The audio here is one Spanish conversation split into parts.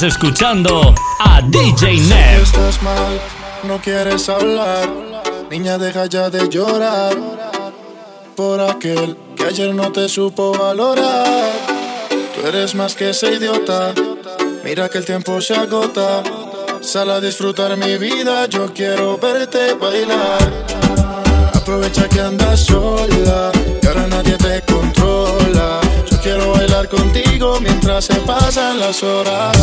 Estás escuchando a DJ Ned. Estás mal, no quieres hablar. Niña, deja ya de llorar. Por aquel que ayer no te supo valorar. Tú eres más que ese idiota. Mira que el tiempo se agota. Sal a disfrutar mi vida, yo quiero verte bailar. Aprovecha que andas sola, y ahora nadie te controla. Quiero bailar contigo mientras se pasan las horas.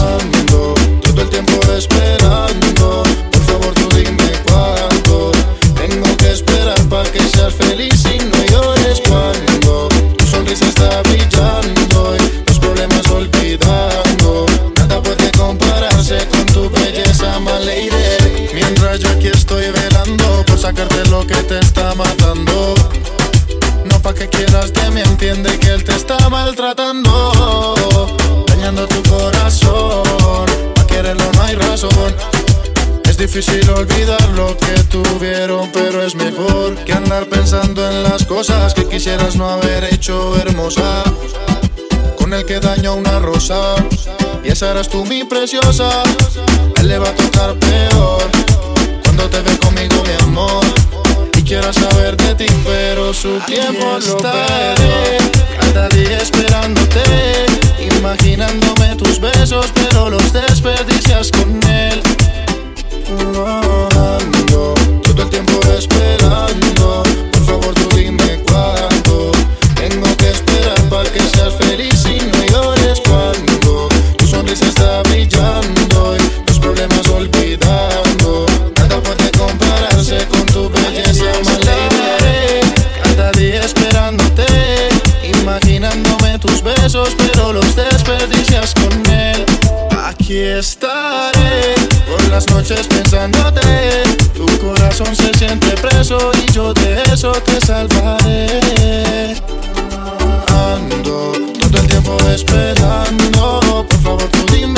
todo el tiempo esperando. Por favor, tú dime cuándo. Tengo que esperar para que seas feliz y no llores cuando tu sonrisa está brillando y los problemas olvidando. Nada puede compararse con tu belleza, my lady. Mientras yo aquí estoy velando por sacarte lo que te está matando. No pa' que quieras de mí, entiende que él te está maltratando. Dañando tu corazón, pa' quererlo no hay razón. Es difícil olvidar lo que tuvieron, pero es mejor que andar pensando en las cosas que quisieras no haber hecho hermosa. Con el que daño una rosa, y esa eras tú mi preciosa. él le va a tocar peor cuando te ve conmigo, mi amor. Y quiero saber de ti, pero su tiempo lo estaré. Cada día esperándote, imaginándome tus besos, pero los desperdicias con él. Rodando, todo el tiempo esperando. Por favor, tú dime cuándo. Tengo que esperar para que seas feliz y no llores cuando tu sonrisa está brillando tus besos, pero los desperdicias con él. Aquí estaré por las noches pensándote. Tu corazón se siente preso y yo de eso te salvaré. Ando todo el tiempo esperando. Por favor, tú dime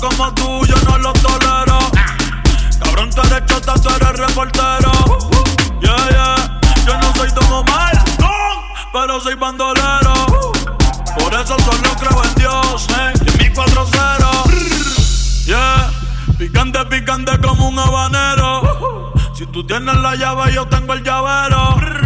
como tú yo no lo tolero. Cabrón, tú eres chota, tú eres reportero. Yeah, yeah. Yo no soy Don Omar, pero soy bandolero. Por eso solo creo en Dios, eh, y en mi 4-0. Yeah. Picante, picante como un habanero. Si tú tienes la llave, yo tengo el llavero.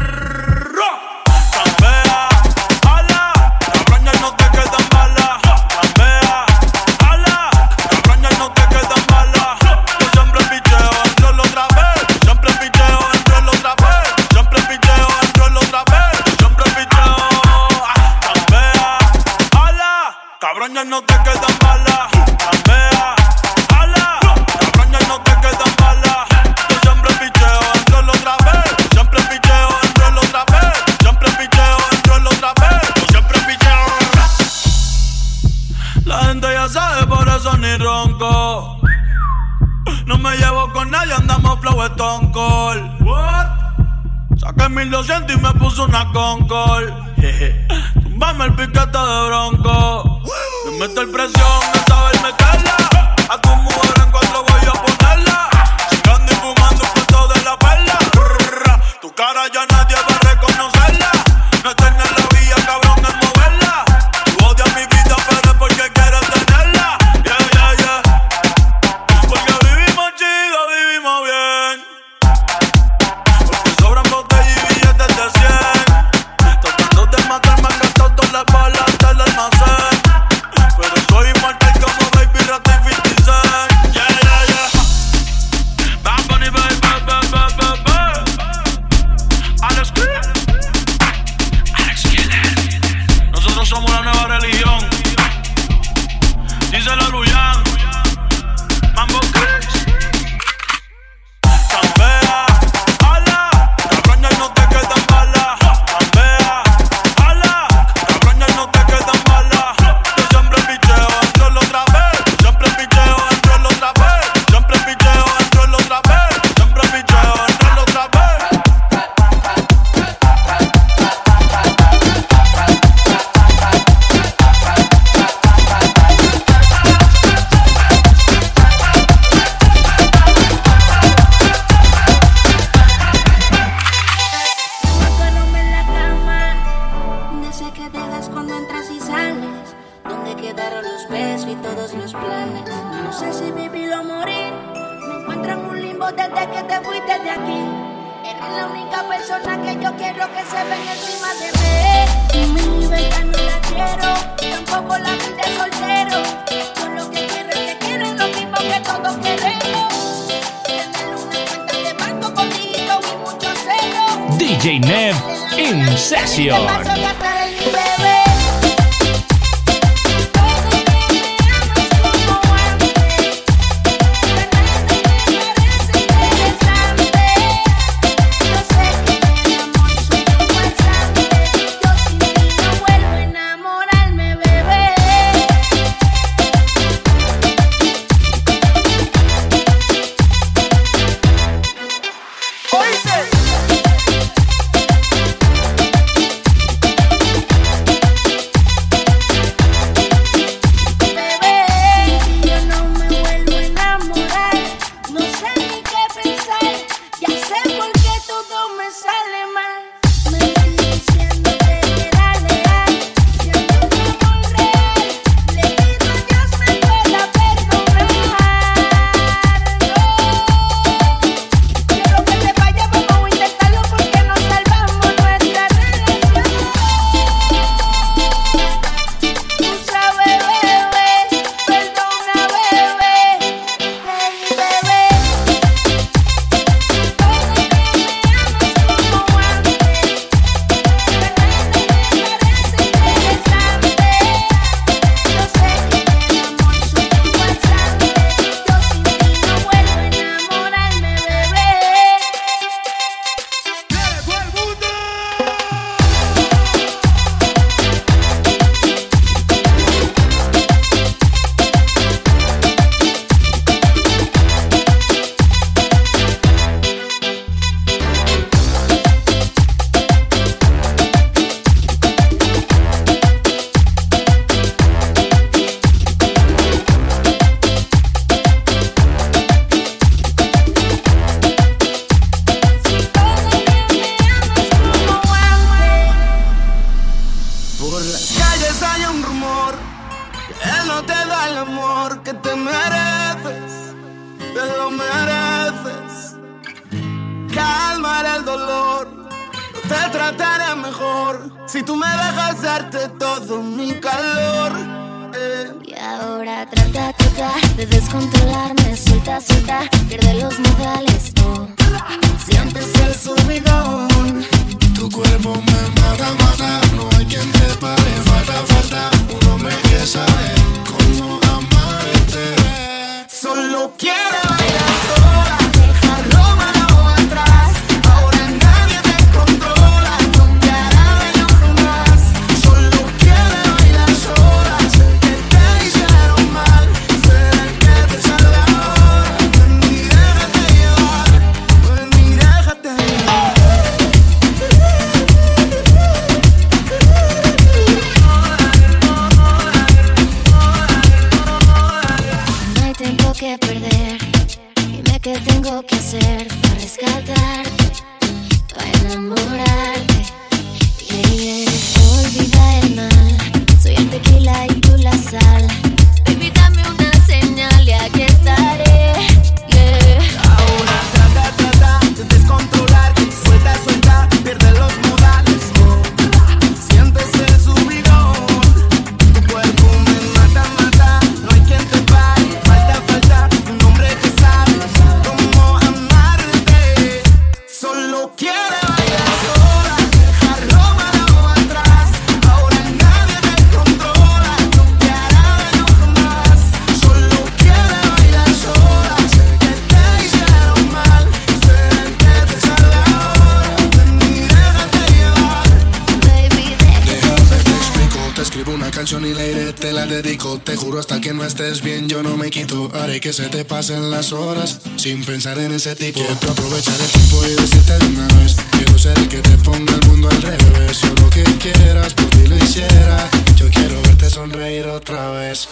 estés bien, yo no me quito. Haré que se te pasen las horas sin pensar en ese tipo. Quiero aprovechar el tiempo y decirte de una vez. Quiero ser el que te ponga el mundo al revés. Yo lo que quieras, por ti lo hiciera. Yo quiero verte sonreír otra vez.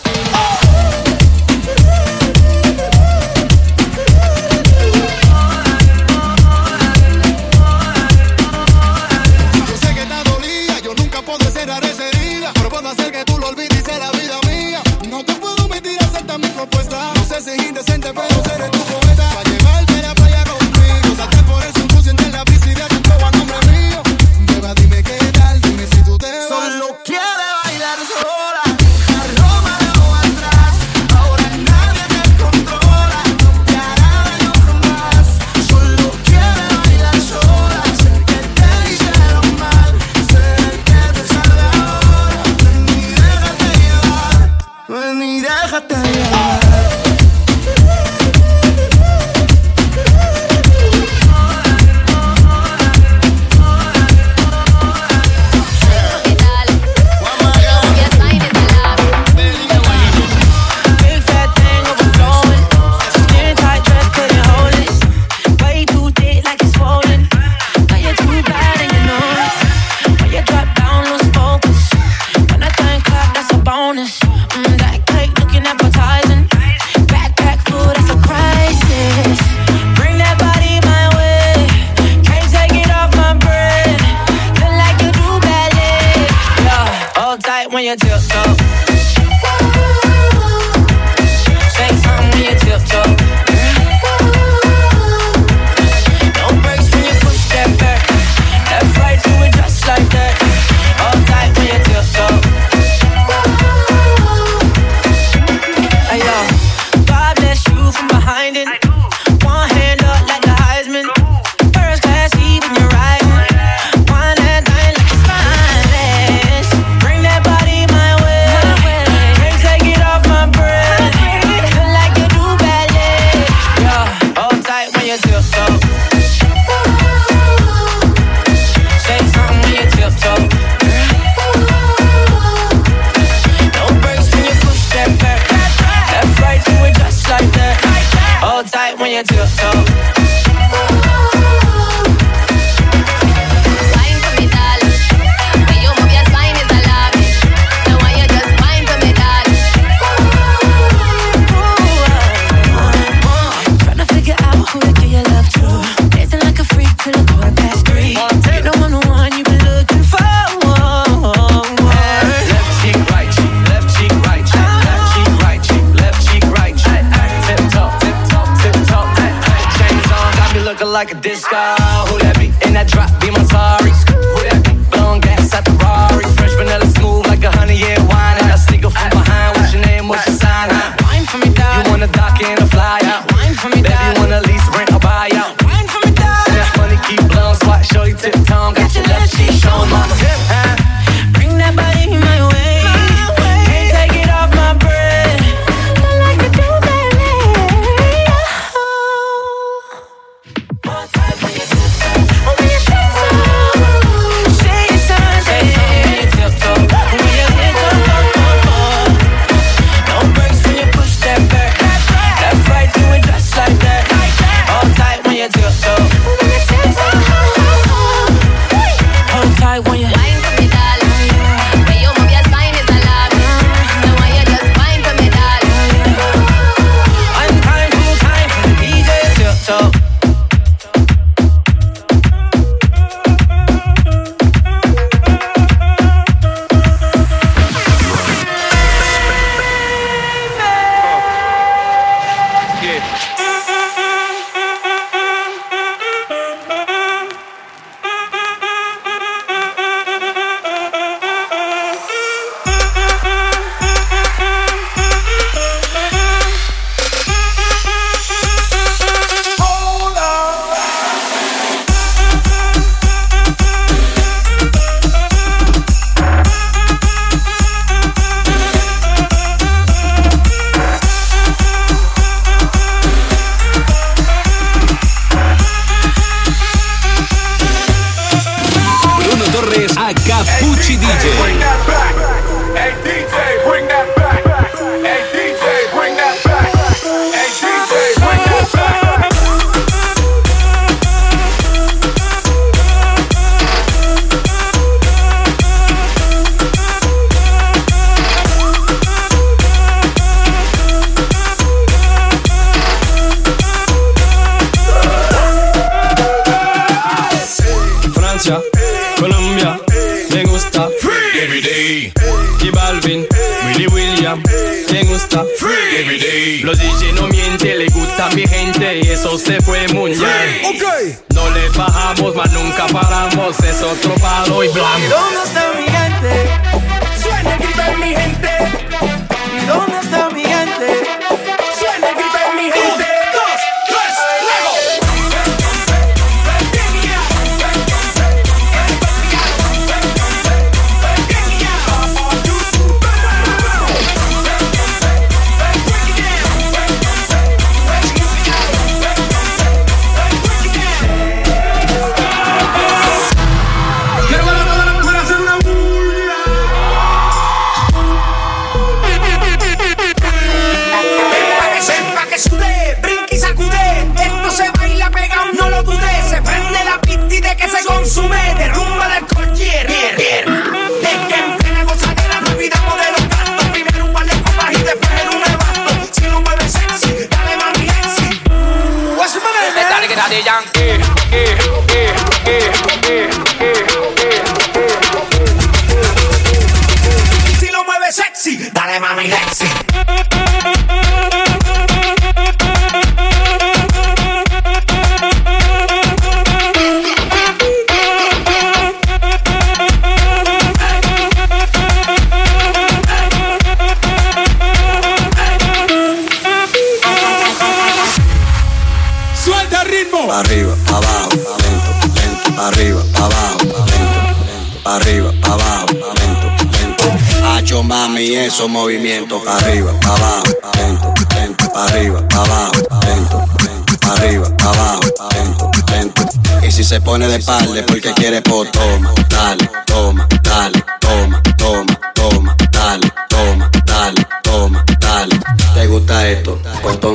se siente, siente, pero ser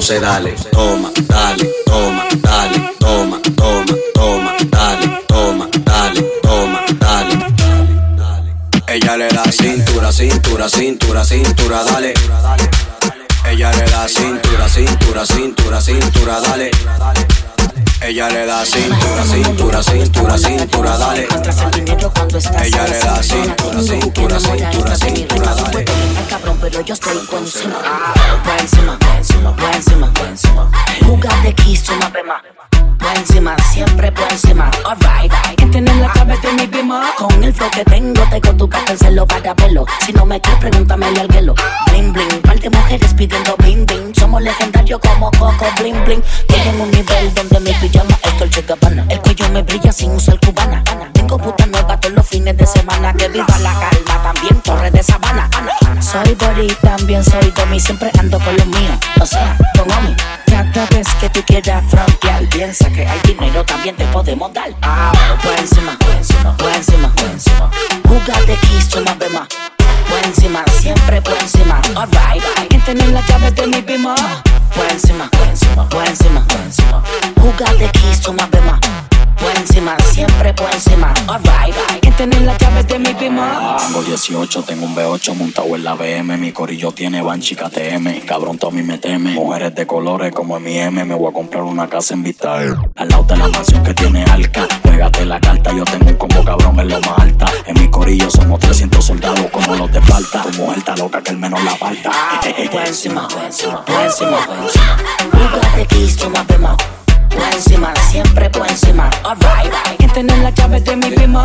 entonces dale, toma, dale, toma, dale, toma, toma, toma, dale, toma, dale, toma, dale. dale. Ella le da cintura, cintura, cintura, cintura, dale. Ella le da cintura, cintura, cintura, cintura, dale. Ella le da cintura, cintura, cintura, cintura, dale. Ella le da cintura, cintura, cintura, cintura yo estoy por encima. Va encima, va encima, va encima, va encima. Juga de keys to bema. Encima, siempre por encima. Alright, que tienes la clave de mi bema. Con el flow que tengo, tengo tu cartel, se para pelo. Si no me crees, pregúntamele al guelo. Bling, bling, par de mujeres pidiendo bling, bling. Somos legendarios como Coco, bling, bling. Estoy un nivel donde mi pijama es Dolce Gabbana. El cuello me brilla sin usar cubana. Tengo puta nueva todos los fines de semana. Que viva la calma, también Torre de Sabana. Soy body, también soy domi. Siempre ando con lo mío. O sea, con homie. Cada vez que tú quieras frontear, piensa que hay dinero, también te podemos dar. Ah, por encima, por encima, por encima, por encima. Jugate kiss, tú más más. Por encima, siempre por encima. Alright, hay que tener las llaves de mi bima. Por encima, por encima, por encima, por encima. Jugate kiss, tú más más. Por encima, siempre por encima. Alright, hay que tener las llaves de mi bima. Tengo 18, tengo un B8 montado en la BM. Mi corillo tiene Banchi KTM. Cabrón, Tommy me teme. Mujeres de colores como en mi M. Me voy a comprar una casa en Vista. Al lado de la mansión que tiene Alca. Pégate la carta, yo tengo un combo cabrón en lo más alta. En mi corillo somos 300 soldados como los de falta. Tu mujer está loca que el menos la falta. Por encima, por encima, por encima, por encima. Por encima, siempre por encima. Alright, que tener las llaves de mi bima.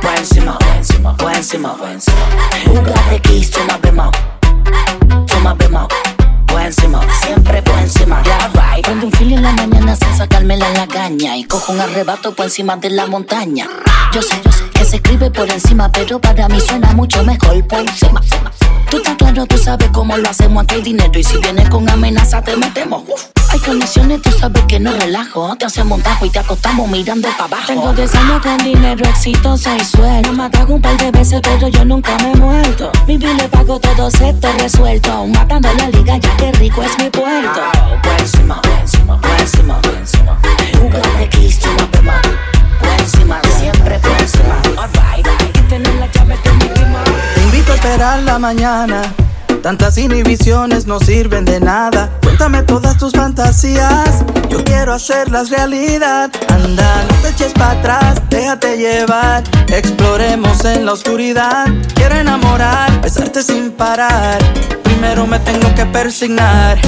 Por encima, por encima, por encima, por encima. Más. Tú más más. Encima, siempre por encima. Alright. Prendo un fili en la mañana sin sacármela en la caña. Y cojo un arrebato por encima de la montaña. Yo sé, yo sé que se escribe por encima, pero para mí suena mucho mejor por encima. Tú estás claro, tú sabes cómo lo hacemos, aquí dinero. Y si vienes con amenaza, te metemos. Hay condiciones, tú sabes que no relajo. Te hacemos un y te acostamos mirando para abajo. Tengo 10 años con dinero exitoso y suelo. Me ataco un par de veces, pero yo nunca me he muerto. Mi bill le pago todo esto resuelto. Matando la liga, ya que rico es mi puerto. Encima. Jugate kiss, tú más más. Por encima, siempre encima. Alright, tener la llave de mi prima. Te invito a esperar la mañana. Tantas inhibiciones no sirven de nada. Cuéntame todas tus fantasías. Yo quiero hacerlas realidad. Anda, no te eches para atrás, déjate llevar. Exploremos en la oscuridad. Quiero enamorar, besarte sin parar. Primero me tengo que persignar.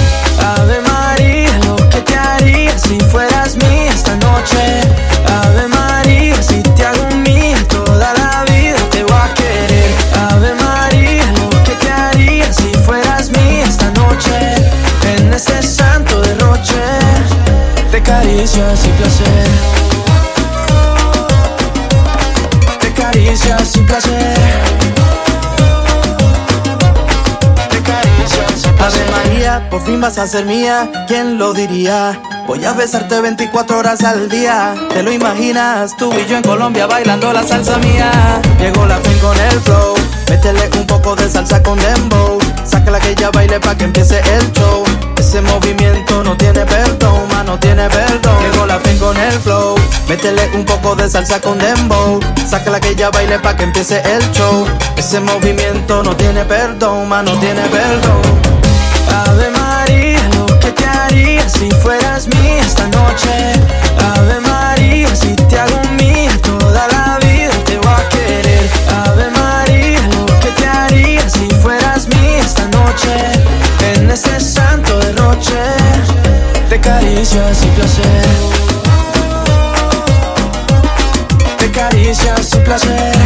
Ave María, lo que te haría si fueras mía esta noche. Ave María, si te hago mía caricias y placer. De caricias y placer. De caricias y placer. Ave María, por fin vas a ser mía. ¿Quién lo diría? Voy a besarte 24 horas al día. ¿Te lo imaginas? Tú y yo en Colombia bailando la salsa mía. Llegó la fin con el flow. Métele un poco de salsa con dembow. Sácala que ella baile pa' que empiece el show. Ese movimiento no tiene perdón, ma, no tiene perdón. Llegó la fin con el flow. Métele un poco de salsa con dembow. Sácala que ella baile pa' que empiece el show. Ese movimiento no tiene perdón, ma, no tiene perdón. Ave María, lo que te haría si fueras mía esta noche. Ave María, si te hago mía toda la vida te voy a querer. Ave María, lo que te haría si fueras mía esta noche. En ese santo derroche de caricias y placer. De caricias y placer.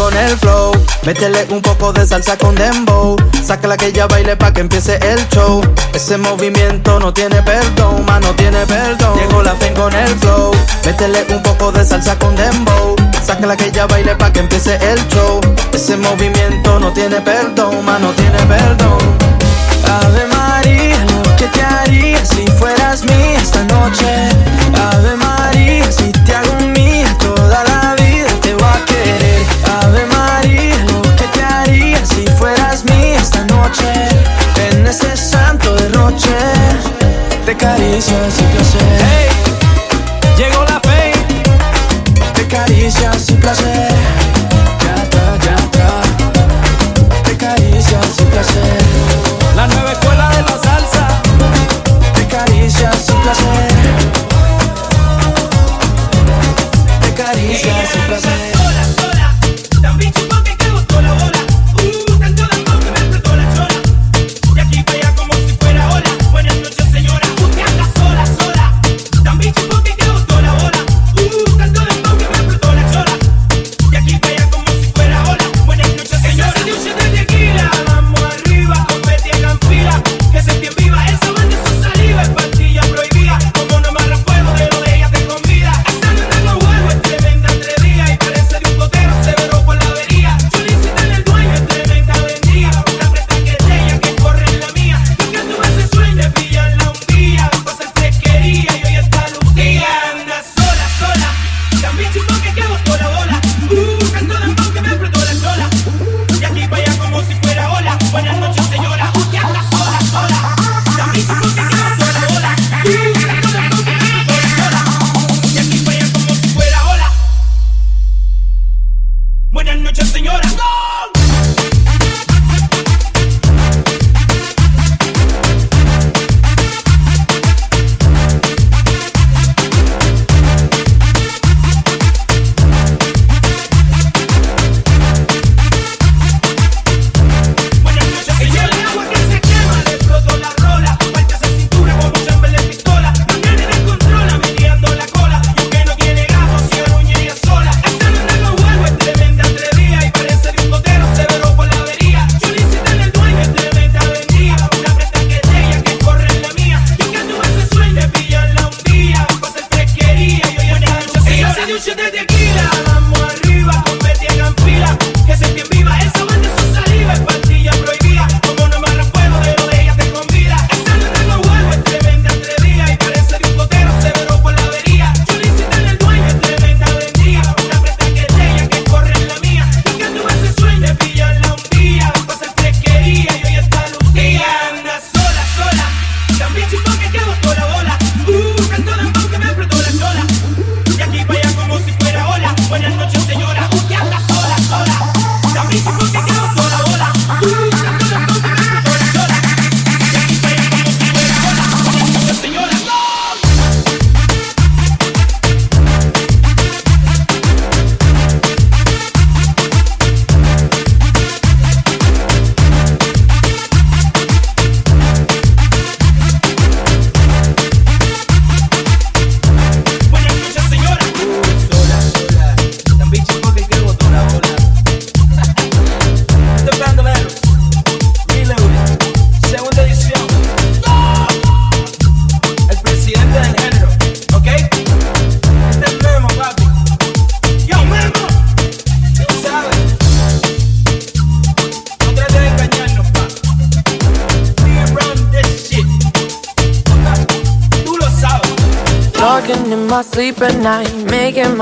Con el flow. Métele un poco de salsa con dembow. Sácala que ella baile pa' que empiece el show. Ese movimiento no tiene perdón, ma, no tiene perdón. Llegó la fin con el flow. Métele un poco de salsa con dembow. Sácala que ella baile pa' que empiece el show. Ese movimiento no tiene perdón, ma, no tiene perdón. Ave María, lo te haría si fueras mía esta noche. Ave María, de caricias y placer. llegó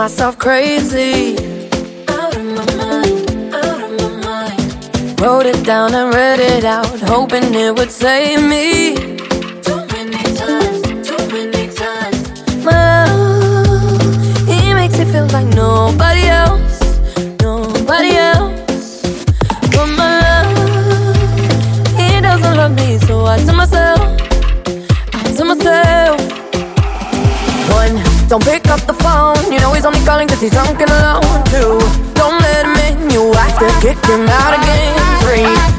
myself crazy. Out of my mind, out of my mind. Wrote it down and read it out, hoping it would save me. Too many times, too many times. My love, he makes it feel like nobody else, nobody else. But my love, he doesn't love me, so I tell myself, I tell myself. One, don't be on me calling cause he's drunk and alone too. Don't let him in, you have to kick him out again. Three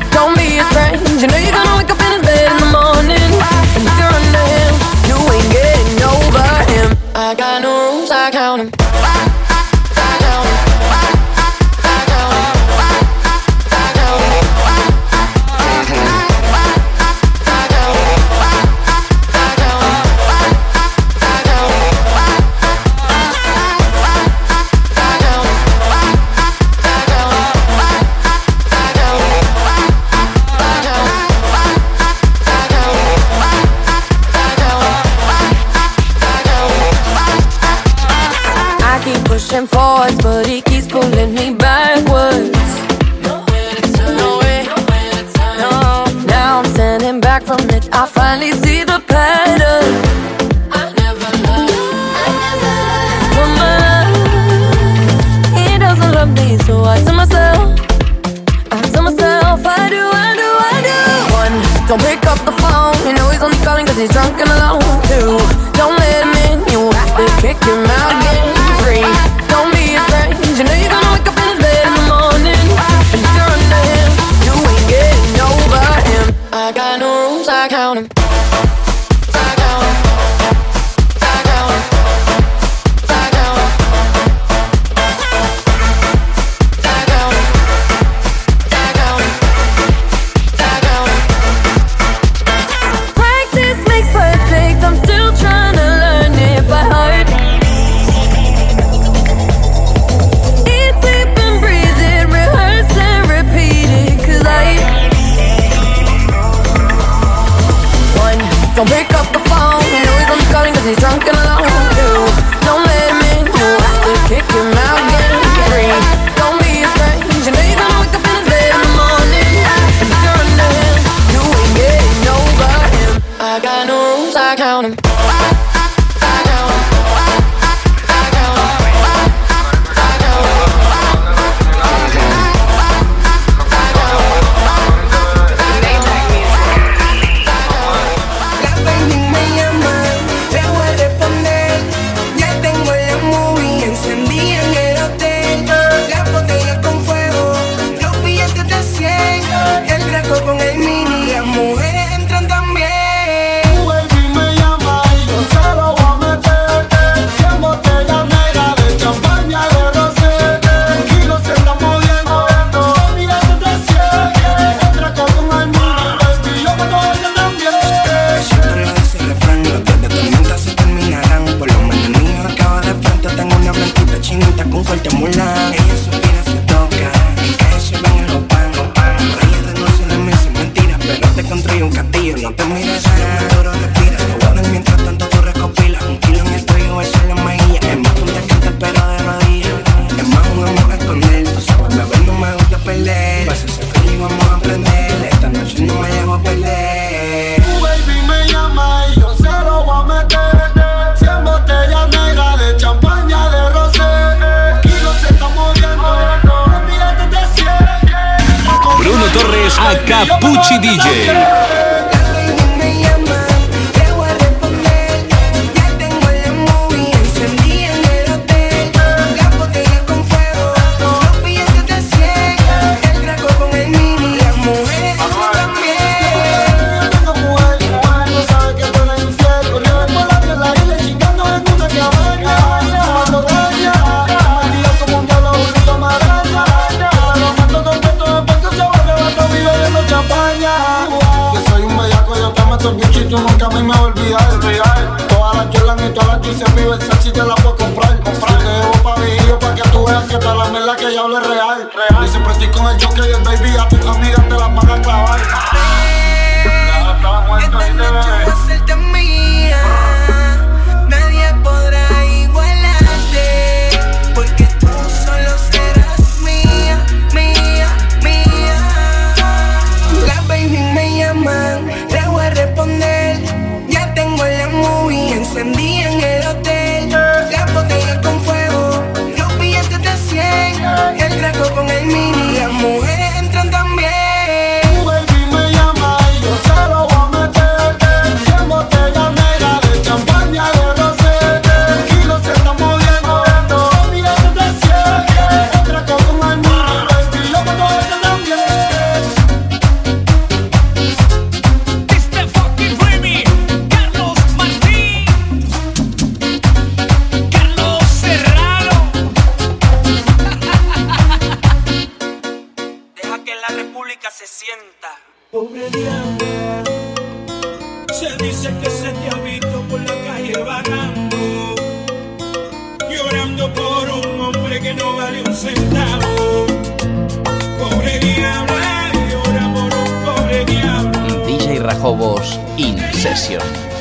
I finally see the pattern. nunca se sienta. Pobre Diana, se dice que se te ha visto por la calle vagando, llorando por un hombre que no vale un centavo. Pobre Diana, eh, llora por un pobre diablo. DJ Rajobos In Session.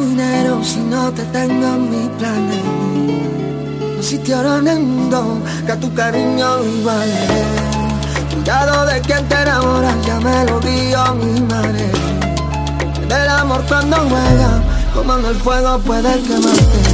dinero si no te tengo en mis planes. No sitio orando que a tu cariño vale. Cuidado de quien te enamora, ya me lo dio mi madre. Del amor cuando juega, como en el fuego puede quemarte.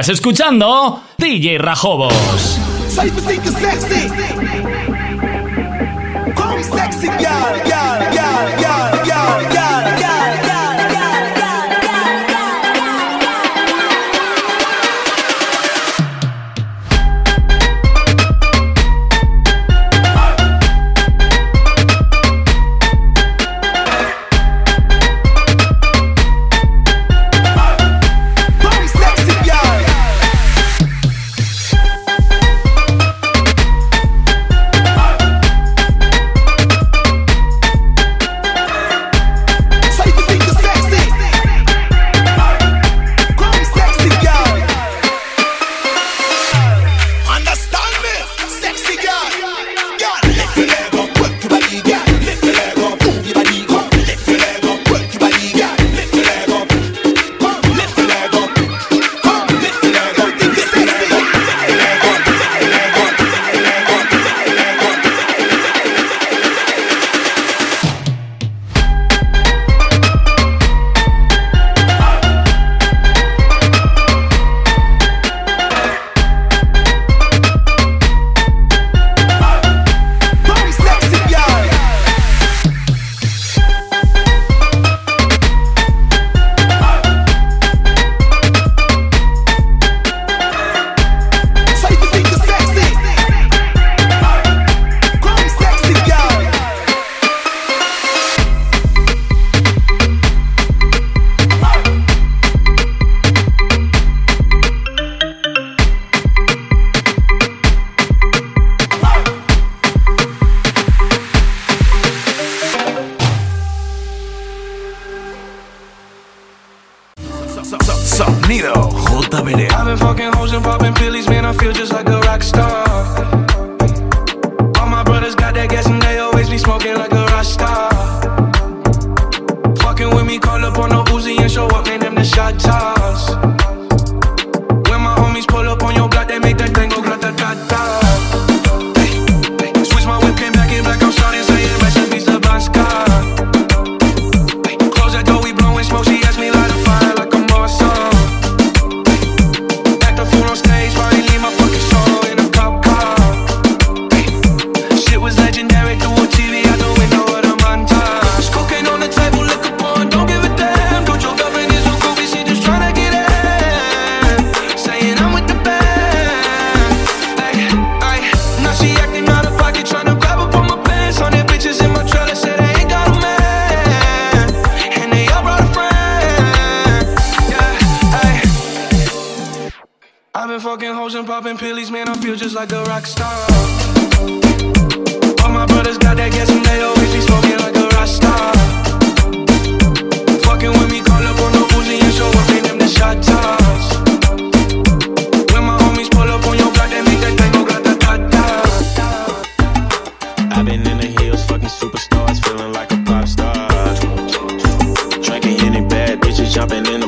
Estás escuchando DJ Rajobos.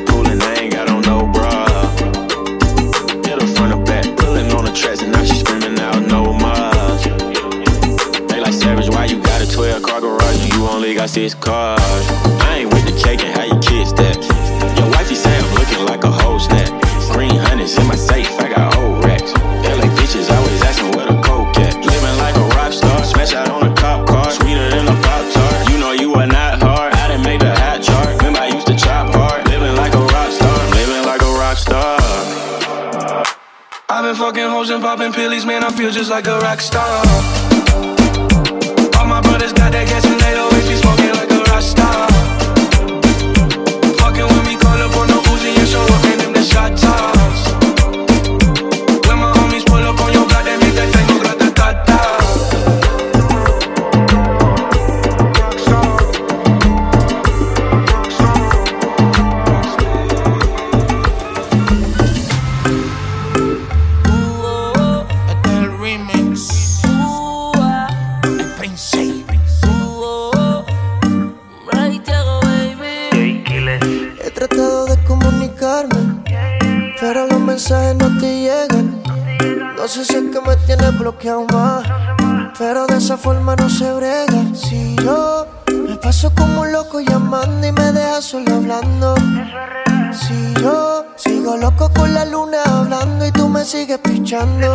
I'm coolin', I ain't got on no bra. Hit her front or back, pullin' on the tracks, and now she screamin' out no more. They like savage, why you got a 12 car garage and you only got six cars? I ain't with the cake and how you kiss that. Pillies, man, I feel just like a rock star. All my brothers got that gas I know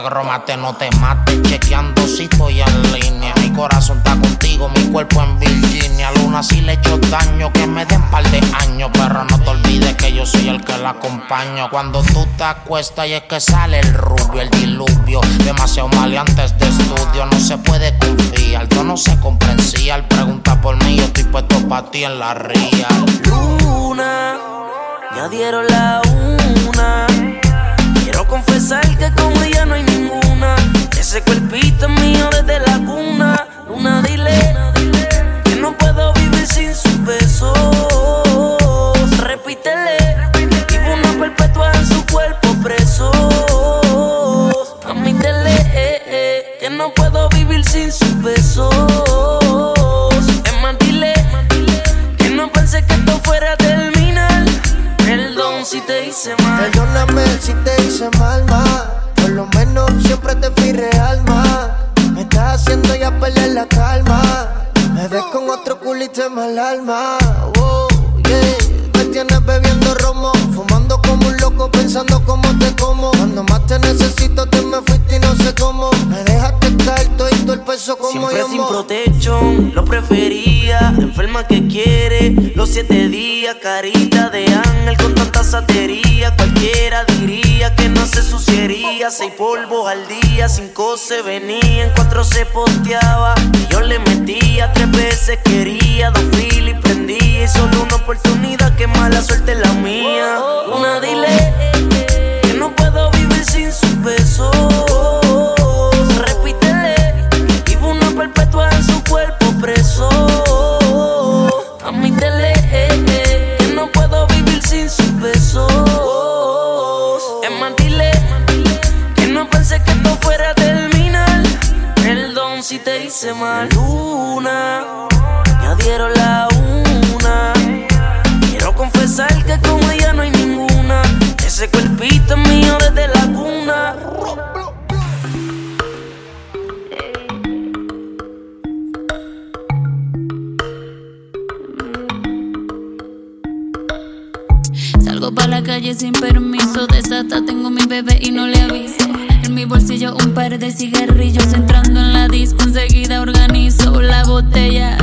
agromate, no te mates. Chequeando si estoy en línea. Mi corazón está contigo, mi cuerpo en Virginia. Luna si le echo daño, que me den par de años. Pero no te olvides que yo soy el que la acompaño. Cuando tú te acuestas y es que sale el rubio, el diluvio. Demasiado maleantes de estudio, no se puede confiar. Yo no sé comprensía. Pregunta por mí, yo estoy puesto para ti en la ría. Luna, ya dieron la una confesar que como ella no hay ninguna. Ese cuerpito es mío desde la cuna. Luna, dile que no puedo vivir sin su beso. Repítele, vivo una perpetua en su cuerpo preso. Admítele eh, eh, que no puedo vivir sin su beso. mal, ma. Por lo menos siempre te fui real, ma. Me estás haciendo ya perder la calma. Me ves con otro culito mal alma. Oh, yeah. Me tienes bebiendo romo, fumando como un loco, pensando cómo te como. Cuando más te necesito, te me fuiste y no sé cómo. Me dejaste estar, estoy como Siempre sin protección, lo prefería. Enferma que quiere, los siete días. Carita de ángel con tanta satería. Cualquiera diría que no se suciería. Seis polvos al día, cinco se venían, cuatro se posteaba. Y yo le metía, tres veces quería, dos y prendía. Y solo una oportunidad, que mala suerte la mía. Una dile que no puedo vivir sin su beso. luna. Ya dieron la una. Quiero confesar que como ella no hay ninguna. Ese cuerpito me un par de cigarrillos entrando en la disco. Enseguida organizó la botella.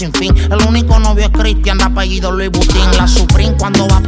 sin fin. El único novio es Cristian, de apellido Luis Butín. La Supreme cuando va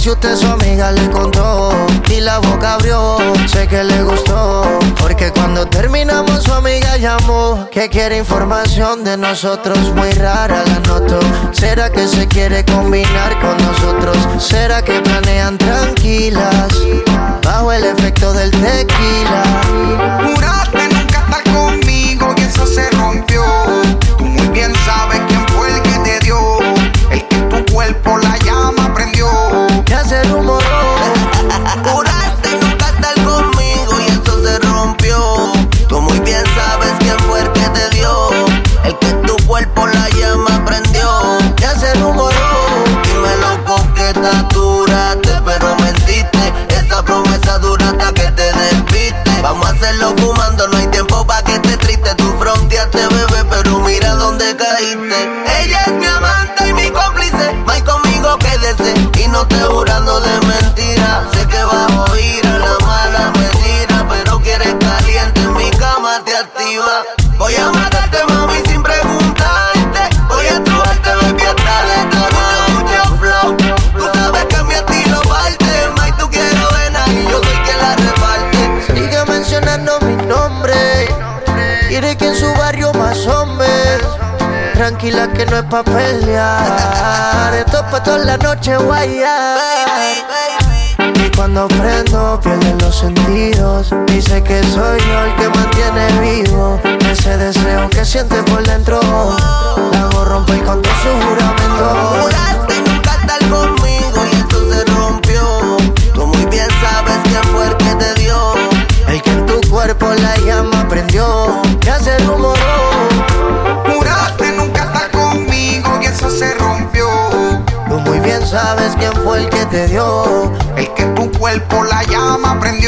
si usted su amiga le contó y la boca abrió, sé que le gustó. Porque cuando terminamos su amiga llamó que quiere información de nosotros muy rara la noto. ¿Será que se quiere combinar con nosotros? ¿Será que planean tranquilas bajo el efecto del tequila? Juraste nunca estar conmigo y eso se rompió. Tú muy bien sabes quién fue el que te dio, el que tu cuerpo la tranquila que no es pa' pelear. Esto es pa' toda la noche guayar. Y cuando prendo, pierden los sentidos. Dice que soy yo el que mantiene vivo ese deseo que siente por dentro. La hago romper con todo su juramento. Juraste nunca estar conmigo y esto se rompió. Tú muy bien sabes quién fue el que te dio. El que en tu cuerpo la llama prendió. Ya se rumoró sabes quién fue el que te dio. El que tu cuerpo la llama, prende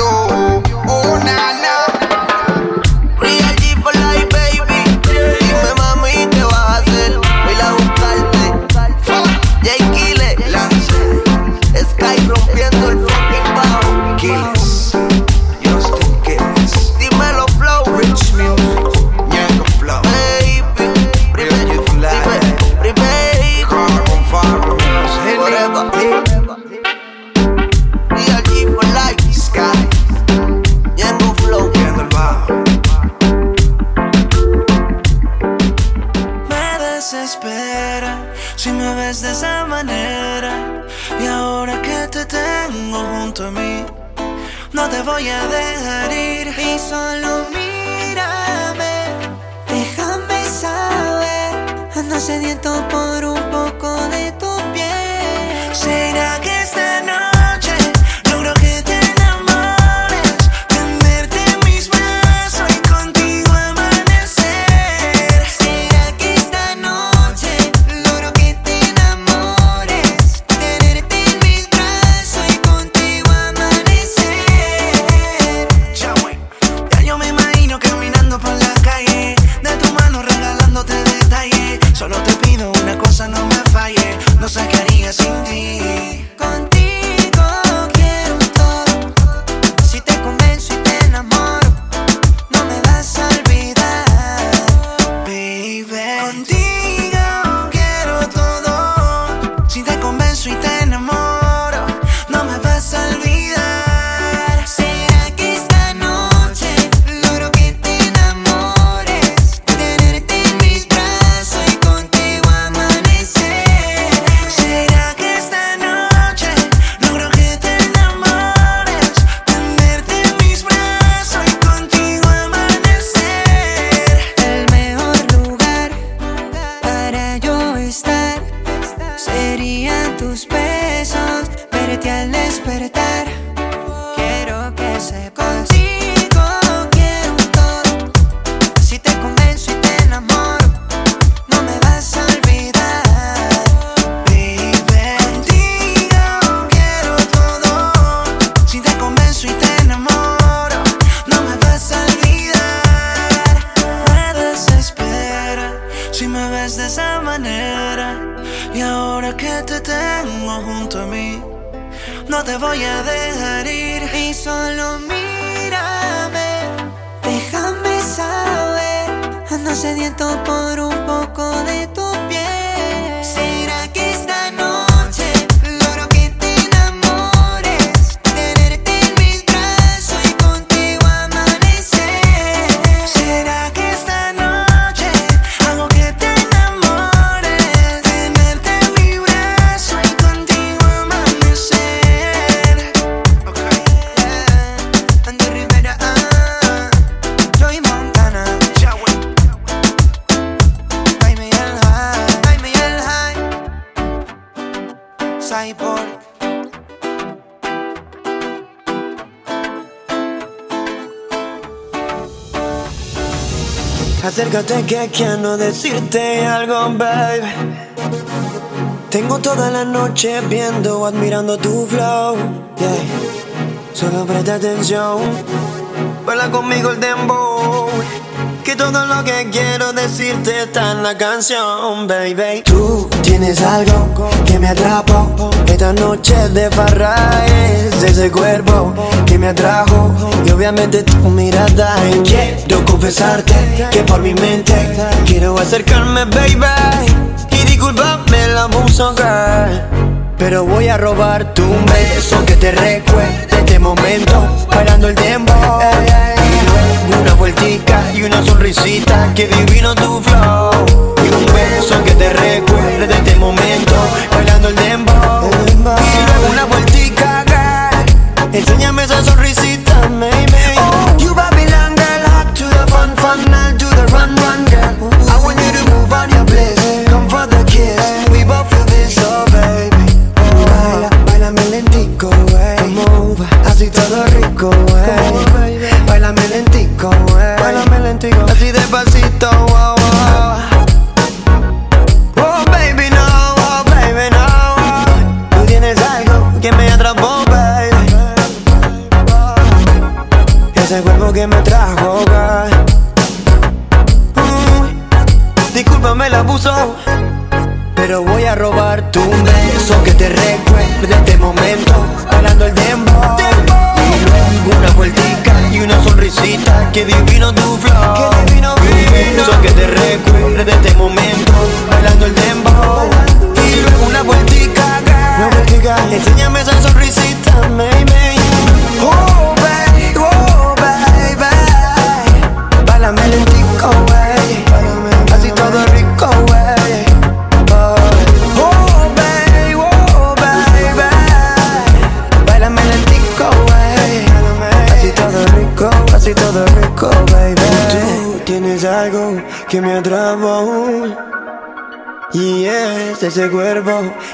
Acércate que quiero decirte algo, baby. Tengo toda la noche viendo, admirando tu flow. Yeah. Solo presta atención. Baila conmigo el dembow. Que todo lo que quiero decirte está en la canción, baby. Tú tienes algo que me atrapa. Esta noche de farra es ese cuerpo que me atrajo. Y obviamente tu mirada. Quiero confesarte que por mi mente quiero acercarme, baby. Y disculpame abuso, girl. Pero voy a robar tu beso que te recuerde este momento bailando el tiempo. Una vueltica y una sonrisita que divino tu flow. Y un beso que te recuerde este momento bailando el tiempo. Y luego una vueltica, girl. Enséñame esa sonrisita,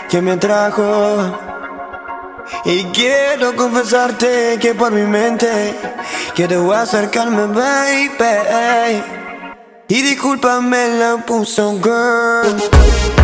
que me atrajo y quiero confesarte que por mi mente quiero acercarme, baby. Y discúlpame la puso, girl.